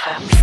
FM.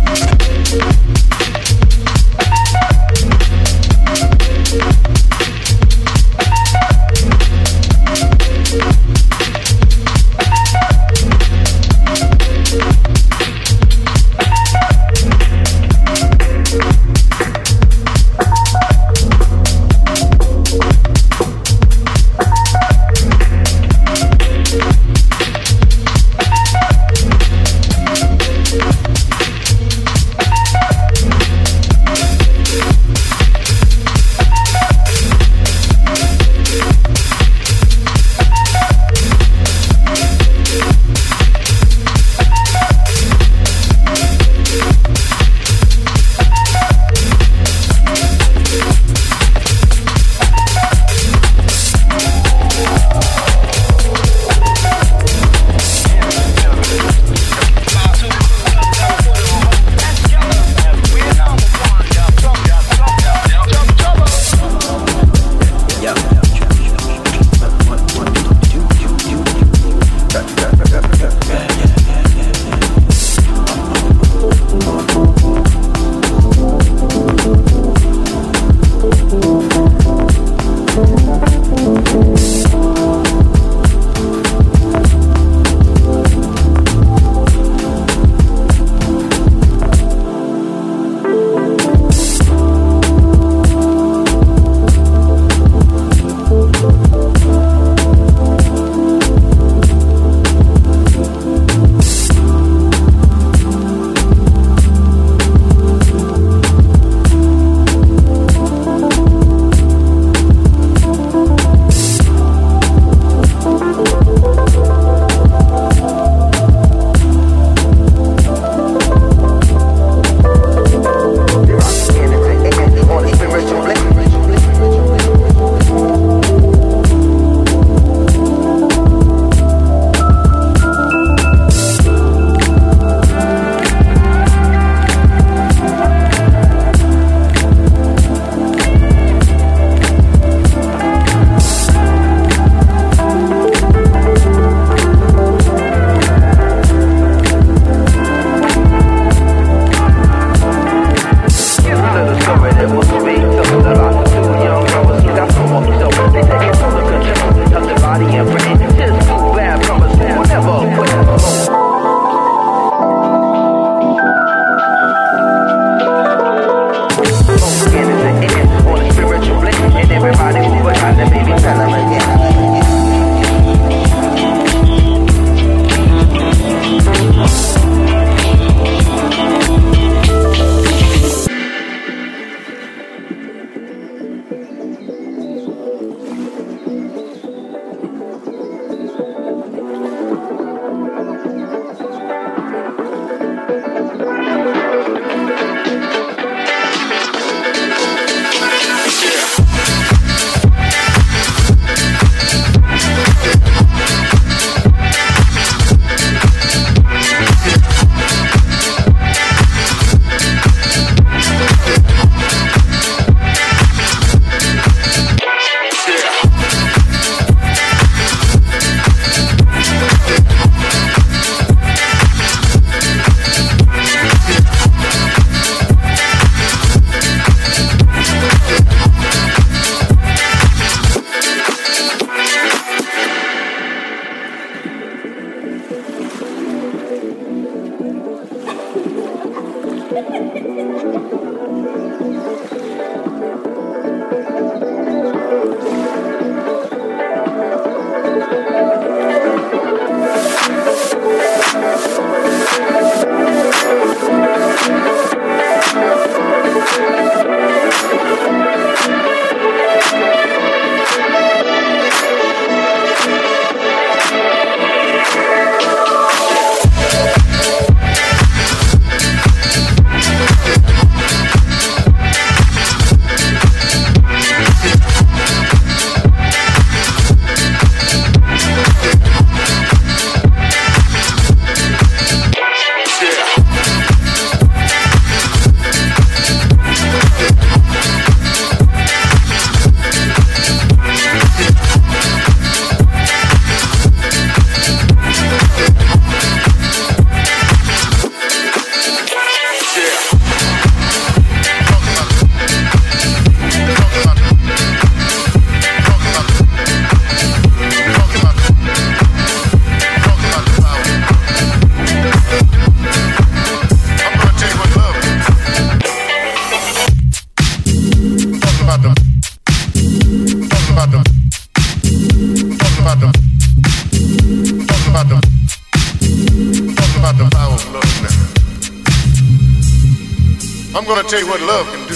Tell you what love can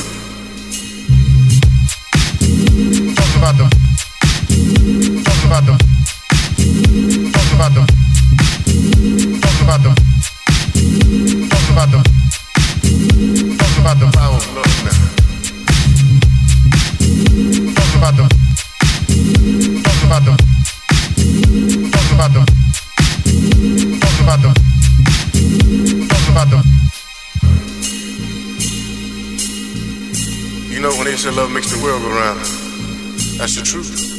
makes the world go round. That's the truth.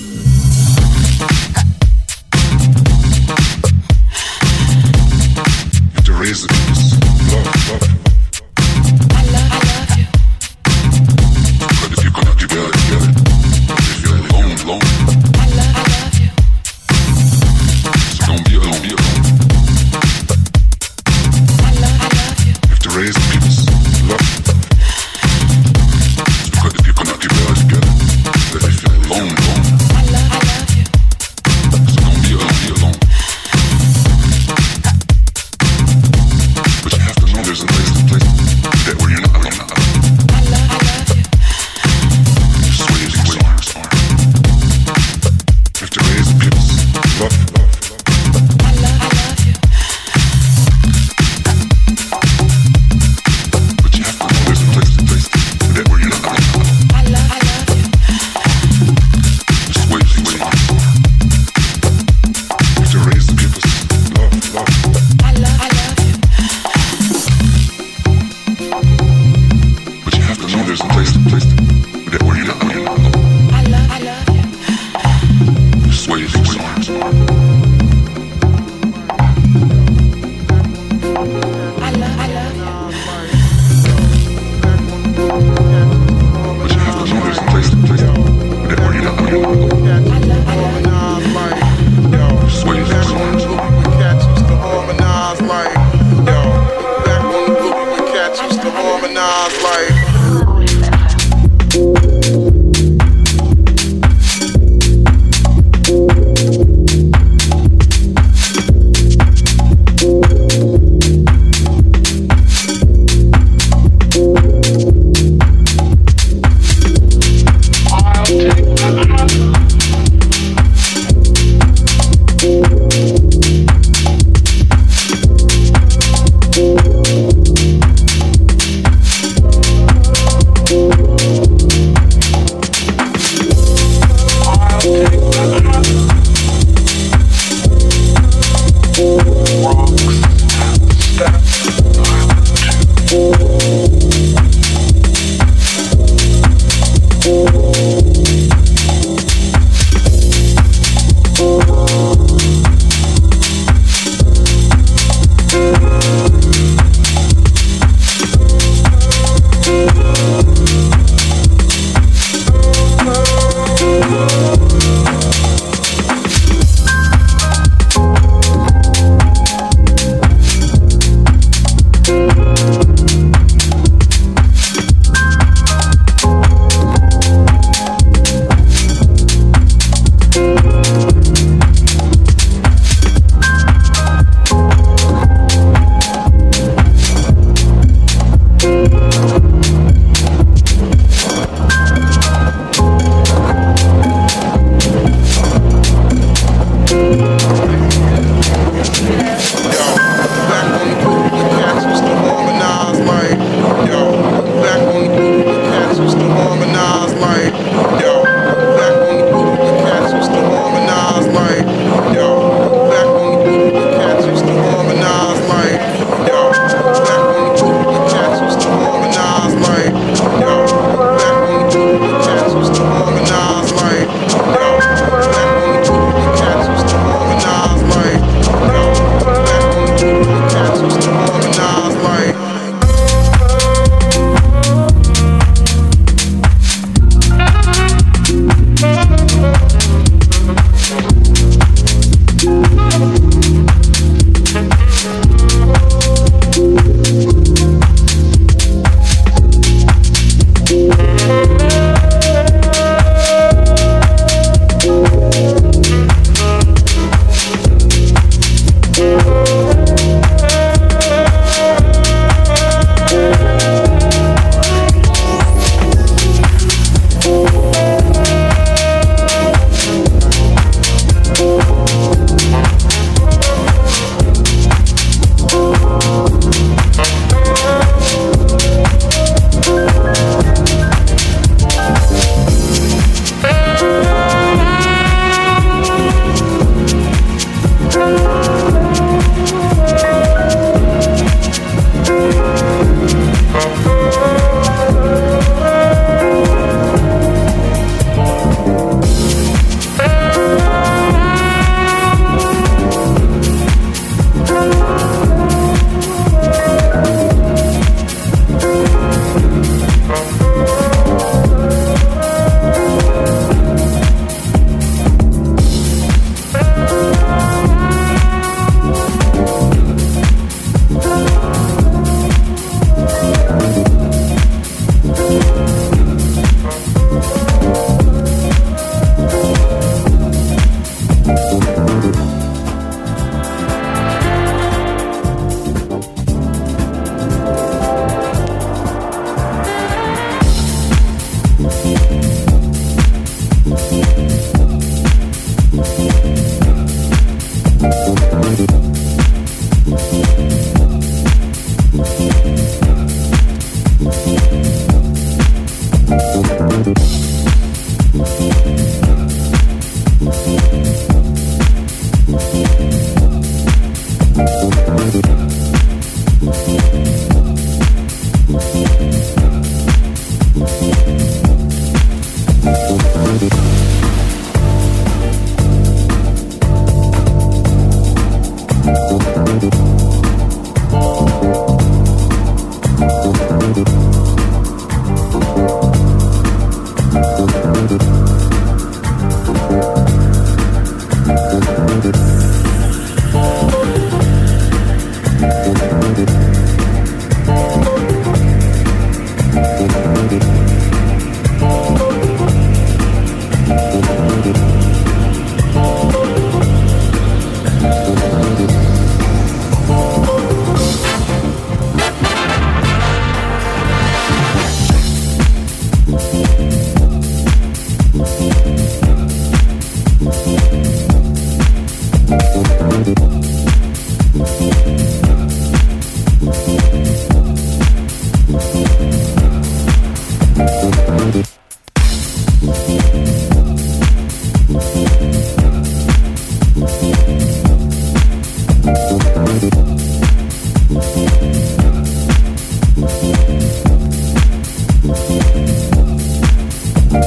Nas like